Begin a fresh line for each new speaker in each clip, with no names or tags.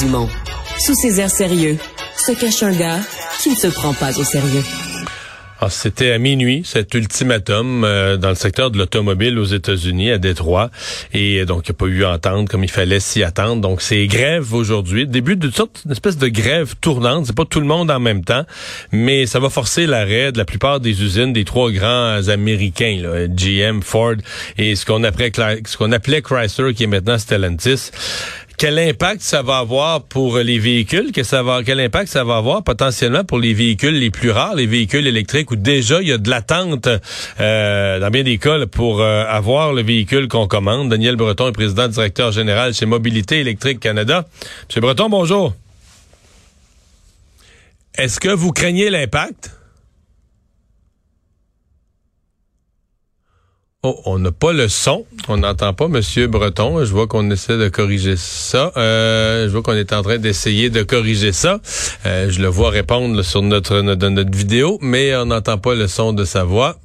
Dumont. Sous ses airs sérieux, se cache un gars qui ne se prend pas au sérieux.
Ah, c'était à minuit, cet ultimatum euh, dans le secteur de l'automobile aux États-Unis, à Détroit. Et donc, il n'y a pas eu à entendre comme il fallait s'y attendre. Donc, c'est grève aujourd'hui. Début d'une sorte, une espèce de grève tournante. C'est pas tout le monde en même temps, mais ça va forcer l'arrêt de la plupart des usines des trois grands Américains, là, GM, Ford et ce qu'on appelait, ce qu'on appelait Chrysler, qui est maintenant Stellantis quel impact ça va avoir pour les véhicules, quel impact ça va avoir potentiellement pour les véhicules les plus rares, les véhicules électriques où déjà il y a de l'attente euh, dans bien des cas pour euh, avoir le véhicule qu'on commande? Daniel Breton est président directeur général chez Mobilité électrique Canada. Monsieur Breton, bonjour. Est-ce que vous craignez l'impact? Oh, on n'a pas le son. On n'entend pas Monsieur Breton. Je vois qu'on essaie de corriger ça. Euh, je vois qu'on est en train d'essayer de corriger ça. Euh, je le vois répondre sur notre, notre, notre vidéo, mais on n'entend pas le son de sa voix.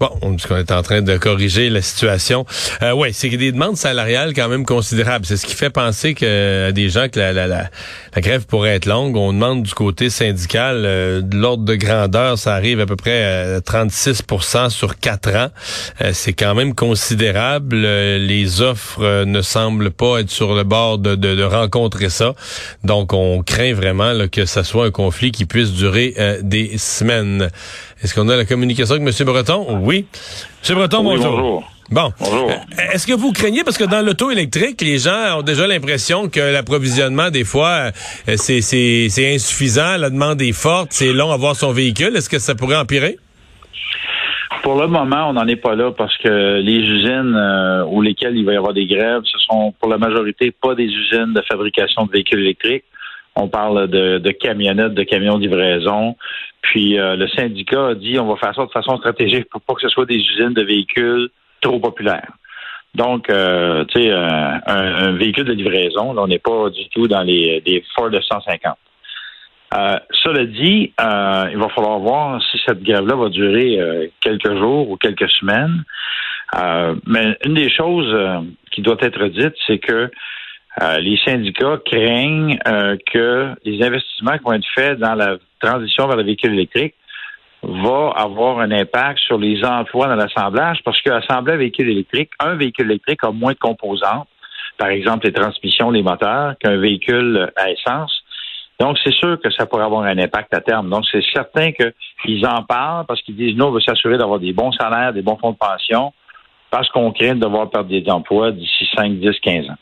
Bon, on est en train de corriger la situation. Euh, oui, c'est des demandes salariales quand même considérables. C'est ce qui fait penser que à des gens que la, la, la, grève pourrait être longue. On demande du côté syndical euh, de l'ordre de grandeur, ça arrive à peu près à 36% sur quatre ans. Euh, c'est quand même considérable. les offres ne semblent pas être sur le bord de, rencontrer ça. Donc, on craint vraiment que ce soit un conflit qui puisse durer des semaines. Est-ce qu'on a la communication avec M. Breton? Oui. M. Breton, bonjour. Bon.
Bonjour.
Euh, est-ce que vous craignez, parce que dans l'auto électrique, les gens ont déjà l'impression que l'approvisionnement, des fois, euh, c'est insuffisant, la demande est forte, c'est long à voir son véhicule. Est-ce que ça pourrait empirer?
Pour le moment, on n'en est pas là parce que les usines euh, où lesquelles il va y avoir des grèves, ce sont pour la majorité pas des usines de fabrication de véhicules électriques. On parle de, de camionnettes, de camions de livraison. Puis euh, le syndicat a dit on va faire ça de façon stratégique pour pas que ce soit des usines de véhicules trop populaires. Donc, euh, tu sais, un, véhicule de livraison, là, on n'est pas du tout dans les, des Ford de 150. Euh, cela dit, euh, il va falloir voir si cette grève-là va durer quelques jours ou quelques semaines. mais une des choses qui doit être dite, c'est que les syndicats craignent que les investissements qui vont être faits dans la transition vers le véhicule électrique va avoir un impact sur les emplois dans l'assemblage parce qu'assembler un véhicule électrique, un véhicule électrique a moins de composantes, par exemple les transmissions, les moteurs, qu'un véhicule à essence. Donc, c'est sûr que ça pourrait avoir un impact à terme. Donc, c'est certain qu'ils en parlent parce qu'ils disent, nous, on veut s'assurer d'avoir des bons salaires, des bons fonds de pension, parce qu'on craint de devoir perdre des emplois d'ici 5, 10, 15 ans.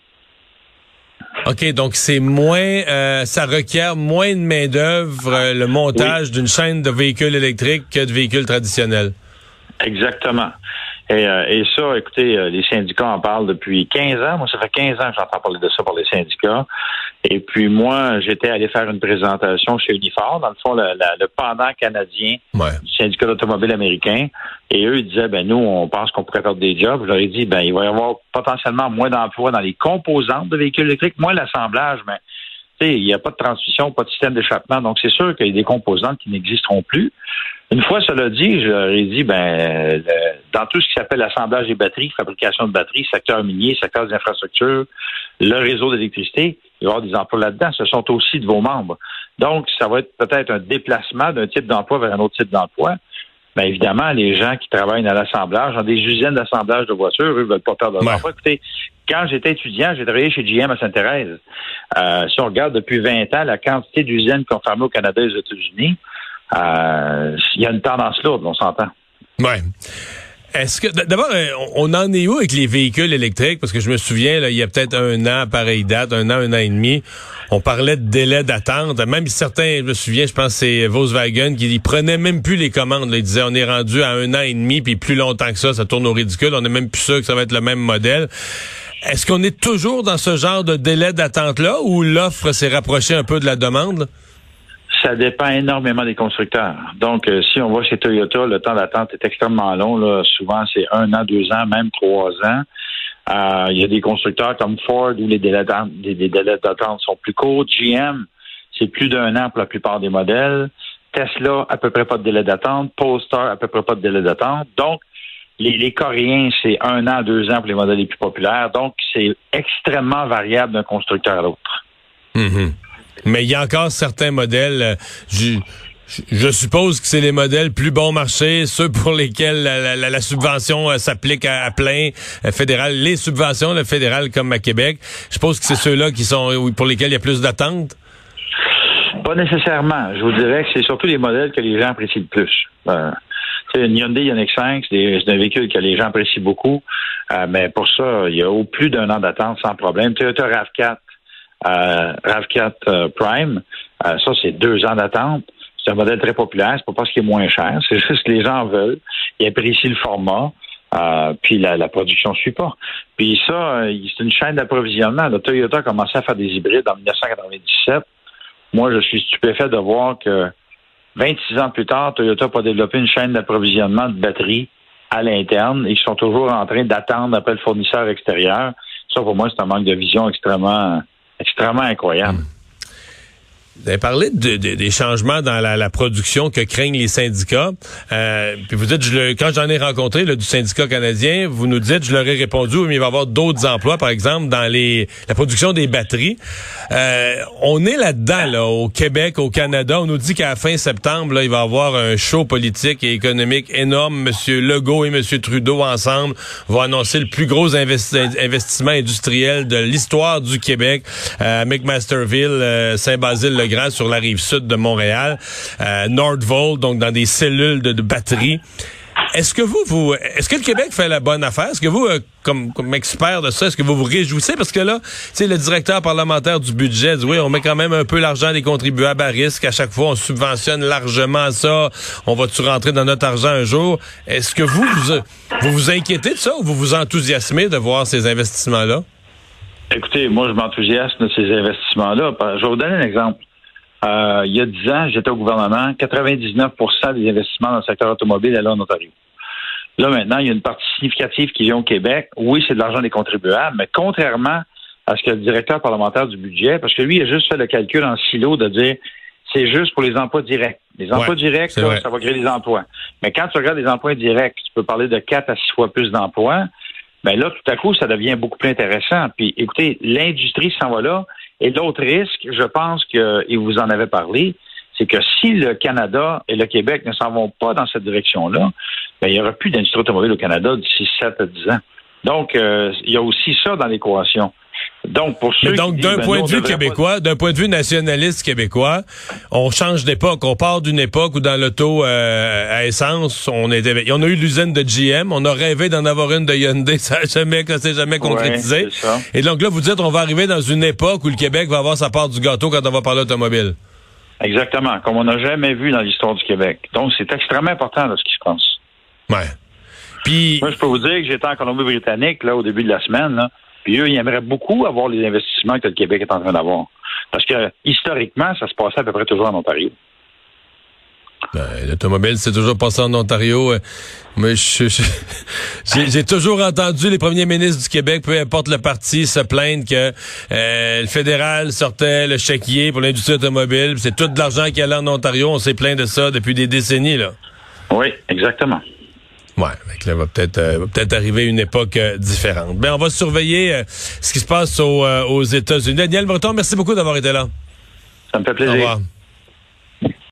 OK, donc c'est moins, euh, ça requiert moins de main-d'œuvre, euh, le montage d'une chaîne de véhicules électriques que de véhicules traditionnels.
Exactement. Et, euh, et ça, écoutez, euh, les syndicats en parlent depuis 15 ans. Moi, ça fait 15 ans que j'entends parler de ça par les syndicats. Et puis moi, j'étais allé faire une présentation chez Unifor, dans le fond, le, le pendant canadien du syndicat d'automobile américain. Et eux, ils disaient, ben nous, on pense qu'on pourrait perdre des jobs. Je leur ai dit, ben il va y avoir potentiellement moins d'emplois dans les composantes de véhicules électriques, moins l'assemblage, mais il n'y a pas de transmission, pas de système d'échappement. Donc, c'est sûr qu'il y a des composantes qui n'existeront plus. Une fois cela dit, je leur ai dit, ben, dans tout ce qui s'appelle assemblage des batteries, fabrication de batteries, secteur minier, secteur des infrastructures, le réseau d'électricité, il va y avoir des emplois là-dedans. Ce sont aussi de vos membres. Donc, ça va être peut-être un déplacement d'un type d'emploi vers un autre type d'emploi. Bien évidemment, les gens qui travaillent dans l'assemblage, dans des usines d'assemblage de voitures, eux, veulent pas perdre leur emploi. Écoutez, quand j'étais étudiant, j'ai travaillé chez GM à Sainte-Thérèse. Euh, si on regarde depuis 20 ans la quantité d'usines qui ont fermé au Canada et aux États-Unis, euh, il y a une tendance lourde, on s'entend.
Ouais. Est-ce que d'abord euh, on en est où avec les véhicules électriques? Parce que je me souviens là, il y a peut-être un an pareille date un an un an et demi on parlait de délai d'attente. Même certains je me souviens je pense c'est Volkswagen qui prenait même plus les commandes. Là. ils disaient on est rendu à un an et demi puis plus longtemps que ça ça tourne au ridicule. On est même plus sûr que ça va être le même modèle. Est-ce qu'on est toujours dans ce genre de délai d'attente là ou l'offre s'est rapprochée un peu de la demande
ça dépend énormément des constructeurs. Donc, euh, si on va chez Toyota, le temps d'attente est extrêmement long. Là. Souvent, c'est un an, deux ans, même trois ans. Euh, il y a des constructeurs comme Ford où les délais d'attente sont plus courts. GM, c'est plus d'un an pour la plupart des modèles. Tesla, à peu près pas de délai d'attente. Polestar, à peu près pas de délai d'attente. Donc, Les, Coréens, c'est un an, deux ans pour les modèles les plus populaires. Donc, c'est extrêmement variable d'un constructeur à l'autre.
Mm-hmm. Mais il y a encore certains modèles. Euh, je, suppose que c'est les modèles plus bon marché, ceux pour lesquels la, subvention euh, s'applique à, plein euh, fédéral. Les subventions, le fédéral comme à Québec, je suppose que c'est ceux-là qui sont pour lesquels il y a plus d'attentes?
Pas nécessairement. Je vous dirais que c'est surtout les modèles que les gens apprécient le plus. Euh, une Hyundai Ioniq 5, c'est un véhicule que les gens apprécient beaucoup, mais pour ça, il y a au plus d'un an d'attente sans problème. Toyota RAV4, euh, RAV4 euh, Prime, ça, c'est deux ans d'attente. C'est un modèle très populaire, c'est pas parce qu'il est moins cher, c'est juste que les gens veulent. Ils apprécient le format. puis la, la, production suit pas. Puis ça, c'est une chaîne d'approvisionnement. Toyota a commencé à faire des hybrides en 1997. Moi, je suis stupéfait de voir que 26 ans plus tard, Toyota a développé une chaîne d'approvisionnement de batteries à l'interne ils sont toujours en train d'attendre après le fournisseur extérieur. Ça, pour moi, c'est un manque de vision extrêmement, extrêmement incroyable. Hmm.
Vous avez parlé de, des changements dans la, production que craignent les syndicats. Euh, puis vous dites, je le, quand j'en ai rencontré du syndicat canadien, vous nous dites, je leur ai répondu, mais il va y avoir d'autres emplois, par exemple, dans les la production des batteries. Euh, on est là-dedans, là, au Québec, au Canada. On nous dit qu'à la fin septembre, là, il va y avoir un show politique et économique énorme. Monsieur Legault et Monsieur Trudeau ensemble vont annoncer le plus gros investissement industriel de l'histoire du Québec euh, McMasterville, euh, Saint-Basile, grand sur la rive sud de Montréal, euh, Nordvolt, donc dans des cellules de, batterie. Est-ce que vous, vous, est-ce que le Québec fait la bonne affaire? Est-ce que vous, euh, comme, expert de ça, est-ce que vous vous réjouissez? Parce que là, tu le directeur parlementaire du budget dit, oui, on met quand même un peu l'argent des contribuables à risque. À chaque fois, on subventionne largement ça. On va-tu rentrer dans notre argent un jour? Est-ce que vous, vous, vous vous inquiétez de ça ou vous vous enthousiasmez de voir ces investissements-là?
Écoutez, moi, je m'enthousiasme de ces investissements-là. Je vais vous donner un exemple. Euh, il y a dix ans, j'étais au gouvernement, 99% des investissements dans le secteur automobile allaient en Ontario. Là, maintenant, il y a une partie significative qui vient au Québec. Oui, c'est de l'argent des contribuables, mais contrairement à ce que le directeur parlementaire du budget, parce que lui, il a juste fait le calcul en silo de dire c'est juste pour les emplois directs. Les emplois directs, ça va créer des emplois. Mais quand tu regardes les emplois directs, tu peux parler de quatre à six fois plus d'emplois. Ben là, tout à coup, ça devient beaucoup plus intéressant. Puis, écoutez, l'industrie s'en va là. Et l'autre risque, je pense que, et vous en avez parlé, c'est que si le Canada et le Québec ne s'en vont pas dans cette direction-là, ben, il n'y aura plus d'industrie automobile au Canada d'ici 7 à 10 ans. Donc, euh, il y a aussi ça dans l'équation.
Donc, pour ceux donc, d'un ben, point de vue québécois, d'un point de vue nationaliste québécois, on change d'époque. On part d'une époque où dans l'auto euh, à essence, on était, on a eu l'usine de GM, on a rêvé d'en avoir une de Hyundai, ça n'a jamais, s'est jamais concrétisé. Et donc là, vous dites, on va arriver dans une époque où le Québec va avoir sa part du gâteau quand on va parler automobile.
Exactement, comme on n'a jamais vu dans l'histoire du Québec. Donc, c'est extrêmement important ce qui se passe.
Ouais.
Puis, moi, je peux vous dire que j'étais en Colombie-Britannique là au début de la semaine. Là. Puis eux, ils aimeraient beaucoup avoir les investissements que le Québec est en train d'avoir. Parce que historiquement, ça se passait à peu près toujours en Ontario.
Ben, L'automobile, c'est toujours passé en Ontario. Euh, mais j'ai toujours entendu les premiers ministres du Québec, peu importe le parti, se plaindre que euh, le fédéral sortait le chéquier pour l'industrie automobile. C'est tout de l'argent qui allait en Ontario. On s'est plaint de ça depuis des décennies. là.
Oui, exactement.
Ouais, là va peut-être euh, peut-être arriver une époque euh, différente. Ben on va surveiller euh, ce qui se passe aux États-Unis. Daniel Breton, merci beaucoup d'avoir été là.
Ça me fait plaisir. Au revoir.